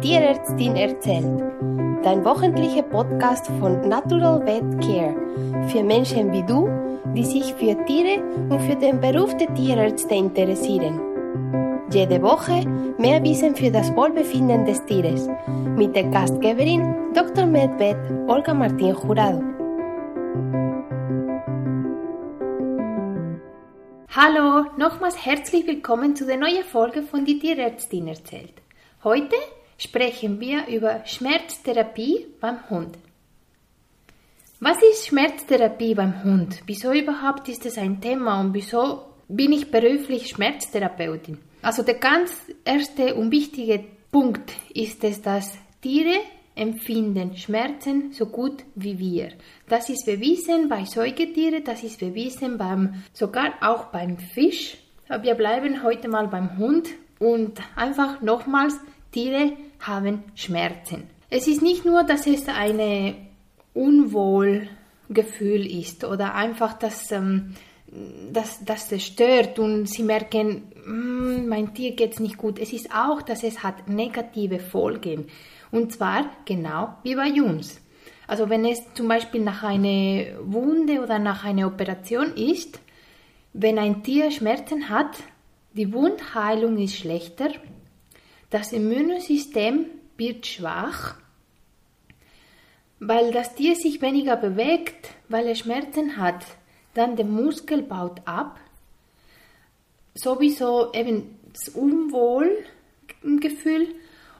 Tierärztin erzählt. Dein wöchentlicher Podcast von Natural Vet Care für Menschen wie du, die sich für Tiere und für den Beruf der Tierärzte interessieren. Jede Woche mehr Wissen für das Wohlbefinden des Tieres mit der Gastgeberin Dr. Medved Olga Martin Jurado. Hallo, nochmals herzlich willkommen zu der neuen Folge von Die Tierärztin erzählt. Heute sprechen wir über Schmerztherapie beim Hund. Was ist Schmerztherapie beim Hund? Wieso überhaupt ist es ein Thema und wieso bin ich beruflich Schmerztherapeutin? Also der ganz erste und wichtige Punkt ist es, dass Tiere empfinden Schmerzen so gut wie wir. Das ist bewiesen bei Säugetieren, das ist bewiesen beim, sogar auch beim Fisch. Wir bleiben heute mal beim Hund und einfach nochmals, Tiere haben Schmerzen. Es ist nicht nur, dass es ein Unwohlgefühl ist oder einfach, dass, ähm, dass, dass es stört und sie merken, mm, mein Tier geht es nicht gut. Es ist auch, dass es hat negative Folgen. Und zwar genau wie bei uns. Also wenn es zum Beispiel nach einer Wunde oder nach einer Operation ist, wenn ein Tier Schmerzen hat, die Wundheilung ist schlechter, das Immunsystem wird schwach, weil das Tier sich weniger bewegt, weil es Schmerzen hat, dann der Muskel baut ab, sowieso eben das Unwohlgefühl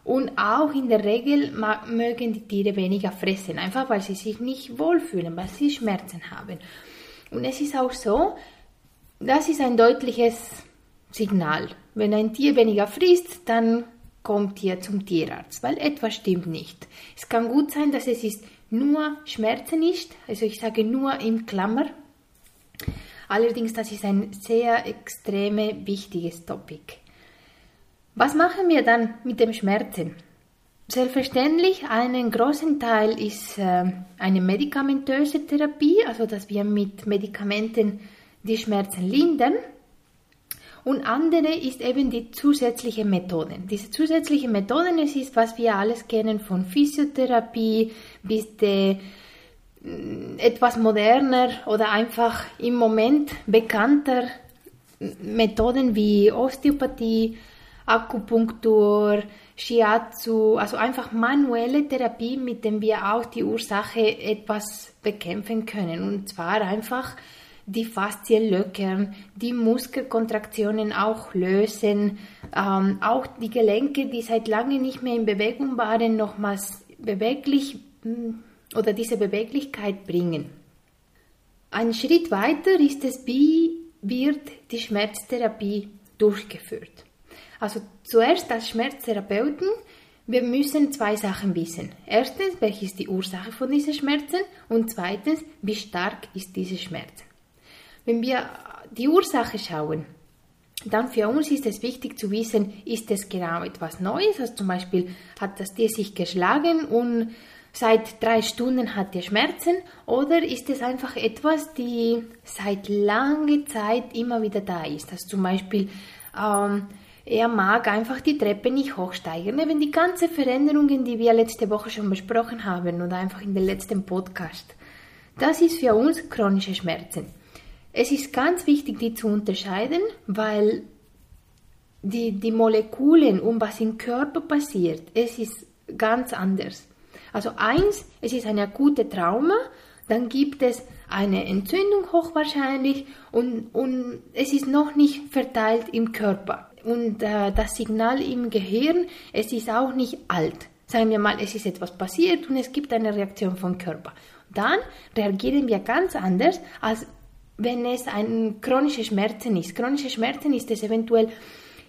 und auch in der Regel mögen die Tiere weniger fressen, einfach weil sie sich nicht wohlfühlen, weil sie Schmerzen haben. Und es ist auch so, das ist ein deutliches Signal. Wenn ein Tier weniger frisst, dann kommt ihr zum Tierarzt, weil etwas stimmt nicht. Es kann gut sein, dass es ist nur Schmerzen ist, also ich sage nur in Klammer. Allerdings, das ist ein sehr extreme wichtiges Topic. Was machen wir dann mit dem Schmerzen? Selbstverständlich, einen großen Teil ist äh, eine medikamentöse Therapie, also dass wir mit Medikamenten die Schmerzen lindern. Und andere ist eben die zusätzliche Methoden. Diese zusätzliche Methoden, es ist, was wir alles kennen, von Physiotherapie bis der mm, etwas moderner oder einfach im Moment bekannter Methoden wie Osteopathie, Akupunktur, Shiatsu, also einfach manuelle Therapie, mit dem wir auch die Ursache etwas bekämpfen können. Und zwar einfach die Faszien löckern, die Muskelkontraktionen auch lösen, ähm, auch die Gelenke, die seit lange nicht mehr in Bewegung waren, nochmals beweglich hm, oder diese Beweglichkeit bringen. Ein Schritt weiter ist es, wie wird die Schmerztherapie durchgeführt. Also zuerst als Schmerztherapeuten, wir müssen zwei Sachen wissen. Erstens, welche ist die Ursache von diesen Schmerzen und zweitens, wie stark ist diese Schmerz. Wenn wir die Ursache schauen, dann für uns ist es wichtig zu wissen, ist es genau etwas Neues, also zum Beispiel hat das Tier sich geschlagen und seit drei Stunden hat er Schmerzen oder ist es einfach etwas, die seit langer Zeit immer wieder da ist, also zum Beispiel ähm, er mag einfach die Treppe nicht hochsteigen. Wenn die ganzen Veränderungen, die wir letzte Woche schon besprochen haben oder einfach in der letzten Podcast, das ist für uns chronische Schmerzen. Es ist ganz wichtig, die zu unterscheiden, weil die, die Moleküle, um was im Körper passiert, es ist ganz anders. Also eins, es ist eine akute Trauma, dann gibt es eine Entzündung hochwahrscheinlich und, und es ist noch nicht verteilt im Körper und äh, das Signal im Gehirn, es ist auch nicht alt. Sagen wir mal, es ist etwas passiert und es gibt eine Reaktion vom Körper. Dann reagieren wir ganz anders, als wenn es ein chronische Schmerzen ist. Chronische Schmerzen ist es eventuell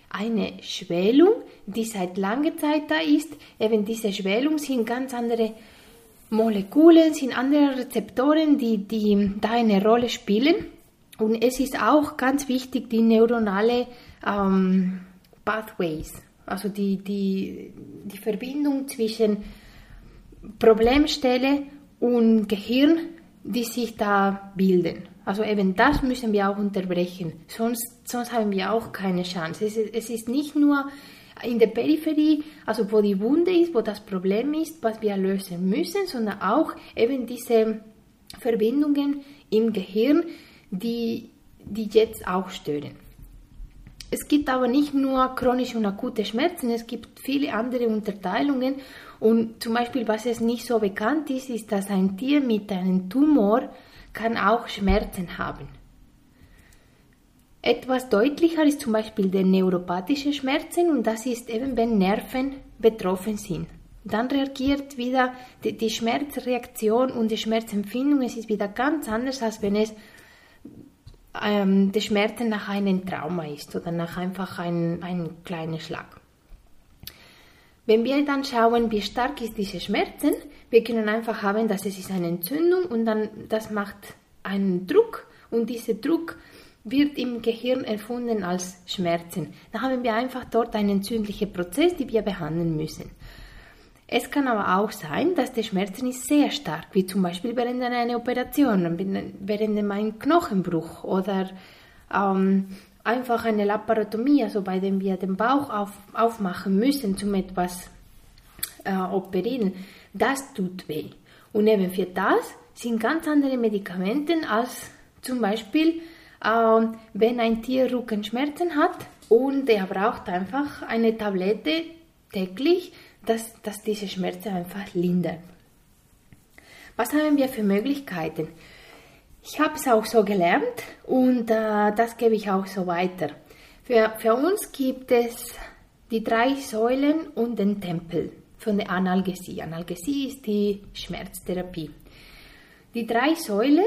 eine Schwellung, die seit langer Zeit da ist. Eben diese Schwellung sind ganz andere Moleküle, sind andere Rezeptoren, die, die da eine Rolle spielen. Und es ist auch ganz wichtig, die neuronale ähm, Pathways, also die, die, die Verbindung zwischen Problemstelle und Gehirn, die sich da bilden. Also eben das müssen wir auch unterbrechen, sonst, sonst haben wir auch keine Chance. Es ist, es ist nicht nur in der Peripherie, also wo die Wunde ist, wo das Problem ist, was wir lösen müssen, sondern auch eben diese Verbindungen im Gehirn, die, die jetzt auch stören. Es gibt aber nicht nur chronische und akute Schmerzen, es gibt viele andere Unterteilungen. Und zum Beispiel, was es nicht so bekannt ist, ist, dass ein Tier mit einem Tumor kann auch Schmerzen haben. Etwas deutlicher ist zum Beispiel der neuropathische Schmerzen und das ist eben, wenn Nerven betroffen sind. Dann reagiert wieder die, Schmerzreaktion und die Schmerzempfindung. Es ist wieder ganz anders, als wenn es ähm, der Schmerzen nach einem Trauma ist oder nach einfach einem, einem kleinen Schlag. Wenn wir dann schauen, wie stark ist diese Schmerzen, wir können einfach haben, dass es ist eine Entzündung und dann das macht einen Druck und dieser Druck wird im Gehirn erfunden als Schmerzen. Da haben wir einfach dort einen entzündlichen Prozess, den wir behandeln müssen. Es kann aber auch sein, dass der Schmerzen ist sehr stark, wie zum Beispiel während einer Operation, während einem Knochenbruch oder ähm, einfach eine Laparotomie, also bei dem wir den Bauch auf, aufmachen müssen, zum etwas äh, operieren. Das tut weh. Und eben für das sind ganz andere Medikamente als zum Beispiel ähm, wenn ein Tier Rückenschmerzen hat und er braucht einfach eine Tablette täglich, dass, dass diese Schmerzen einfach lindern. Was haben wir für Möglichkeiten? Ich habe es auch so gelernt und äh, das gebe ich auch so weiter. Für, für uns gibt es die drei Säulen und den Tempel von der Analgesie. Analgesie ist die Schmerztherapie. Die drei Säulen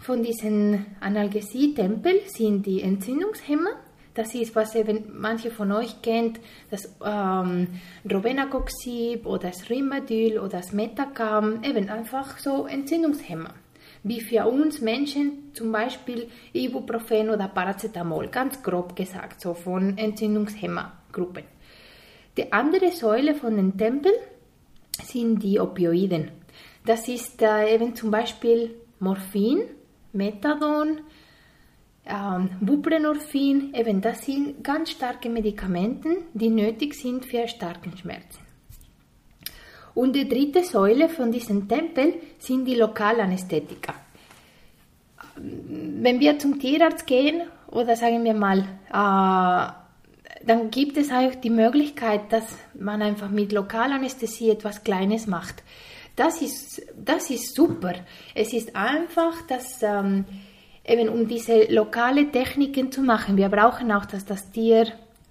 von diesen Analgesie-Tempel sind die Entzündungshemmer. Das ist, was eben manche von euch kennt, das ähm, Robenacoxib oder das Rimadyl oder das Metacam, eben einfach so Entzündungshemmer. Wie für uns Menschen zum Beispiel Ibuprofen oder Paracetamol, ganz grob gesagt, so von Entzündungshemmergruppen. Die andere Säule von den Tempeln sind die Opioiden. Das ist äh, eben zum Beispiel Morphin, Methadon, ähm, Buprenorphin, eben das sind ganz starke Medikamente, die nötig sind für starken Schmerzen. Und die dritte Säule von diesem Tempel sind die Lokalanästhetika. Wenn wir zum Tierarzt gehen oder sagen wir mal, äh, dann gibt es auch die Möglichkeit, dass man einfach mit Lokalanästhesie etwas Kleines macht. Das ist, das ist super. Es ist einfach, dass ähm, eben um diese lokale Techniken zu machen, wir brauchen auch, dass das Tier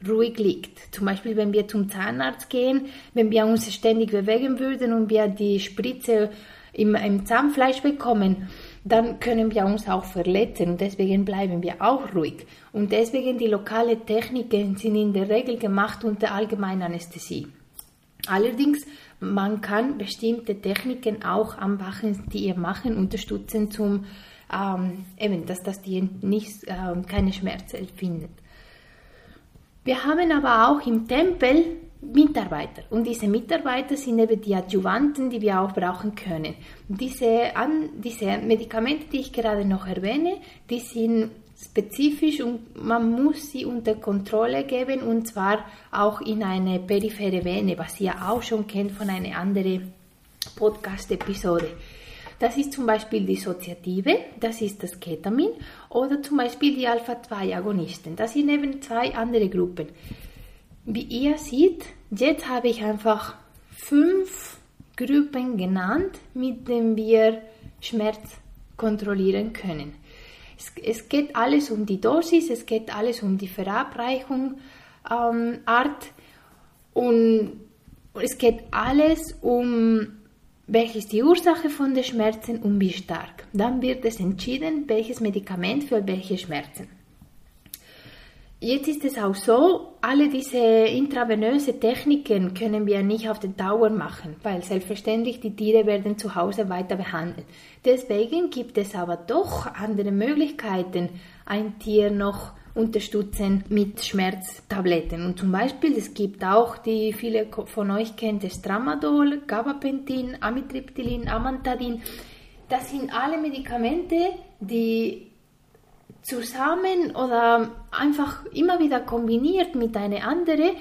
ruhig liegt. Zum Beispiel, wenn wir zum Zahnarzt gehen, wenn wir uns ständig bewegen würden und wir die Spritze im, im Zahnfleisch bekommen, dann können wir uns auch verletzen und deswegen bleiben wir auch ruhig. Und deswegen die lokale Techniken sind in der Regel gemacht unter allgemeiner Anästhesie. Allerdings man kann bestimmte Techniken auch am Wachen, die ihr machen, unterstützen, zum ähm, eben, dass das Tier nicht, äh, keine Schmerzen empfindet. Wir haben aber auch im Tempel Mitarbeiter und diese Mitarbeiter sind eben die Adjuvanten, die wir auch brauchen können. Diese, an, diese Medikamente, die ich gerade noch erwähne, die sind spezifisch und man muss sie unter Kontrolle geben und zwar auch in eine periphere Vene, was ihr auch schon kennt von einer anderen Podcast-Episode. Das ist zum Beispiel die Dissoziative, das ist das Ketamin oder zum Beispiel die Alpha-2-Agonisten. Das sind eben zwei andere Gruppen. Wie ihr seht, jetzt habe ich einfach fünf Gruppen genannt, mit denen wir Schmerz kontrollieren können. Es, es geht alles um die Dosis, es geht alles um die Verabreichung, ähm, Art und es geht alles um welche ist die Ursache von den Schmerzen und wie stark. Dann wird es entschieden, welches Medikament für welche Schmerzen. Jetzt ist es auch so, alle diese intravenöse Techniken können wir nicht auf den Dauer machen, weil selbstverständlich die Tiere werden zu Hause weiter behandelt. Deswegen gibt es aber doch andere Möglichkeiten, ein Tier noch unterstützen mit Schmerztabletten. Und zum Beispiel, es gibt auch, die viele von euch kennt, das Tramadol, Gabapentin, Amitriptylin, Amantadin. Das sind alle Medikamente, die zusammen oder einfach immer wieder kombiniert mit einer anderen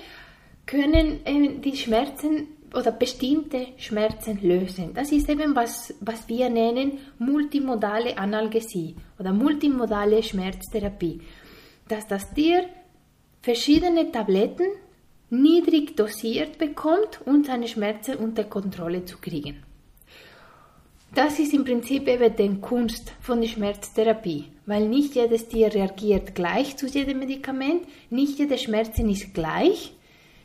können eben die Schmerzen oder bestimmte Schmerzen lösen. Das ist eben was, was wir nennen multimodale Analgesie oder multimodale Schmerztherapie. Dass das Tier verschiedene Tabletten niedrig dosiert bekommt, um seine Schmerzen unter Kontrolle zu kriegen. Das ist im Prinzip eben die Kunst von der Schmerztherapie, weil nicht jedes Tier reagiert gleich zu jedem Medikament, nicht jede Schmerzen ist gleich,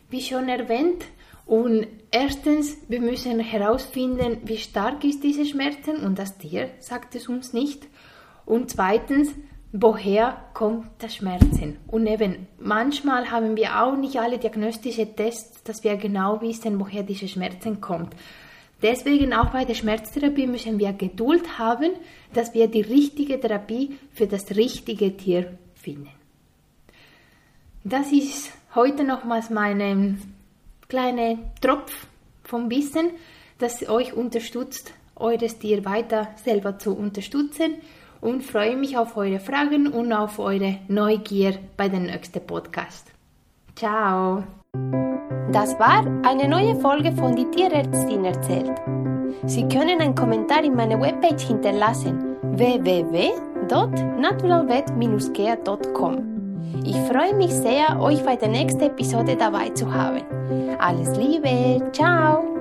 wie schon erwähnt. Und erstens, wir müssen herausfinden, wie stark ist diese Schmerzen und das Tier sagt es uns nicht. Und zweitens, woher kommt der Schmerzen? Und eben, manchmal haben wir auch nicht alle diagnostische Tests, dass wir genau wissen, woher diese Schmerzen kommt. Deswegen auch bei der Schmerztherapie müssen wir Geduld haben, dass wir die richtige Therapie für das richtige Tier finden. Das ist heute nochmals mein kleiner Tropf vom Wissen, das euch unterstützt, eures Tier weiter selber zu unterstützen und freue mich auf eure Fragen und auf eure Neugier bei dem nächsten Podcast. Ciao! Das war eine neue Folge von Die Tierärztin erzählt. Sie können einen Kommentar in meiner Webpage hinterlassen www.naturalvet-care.com. Ich freue mich sehr, euch bei der nächsten Episode dabei zu haben. Alles Liebe, ciao!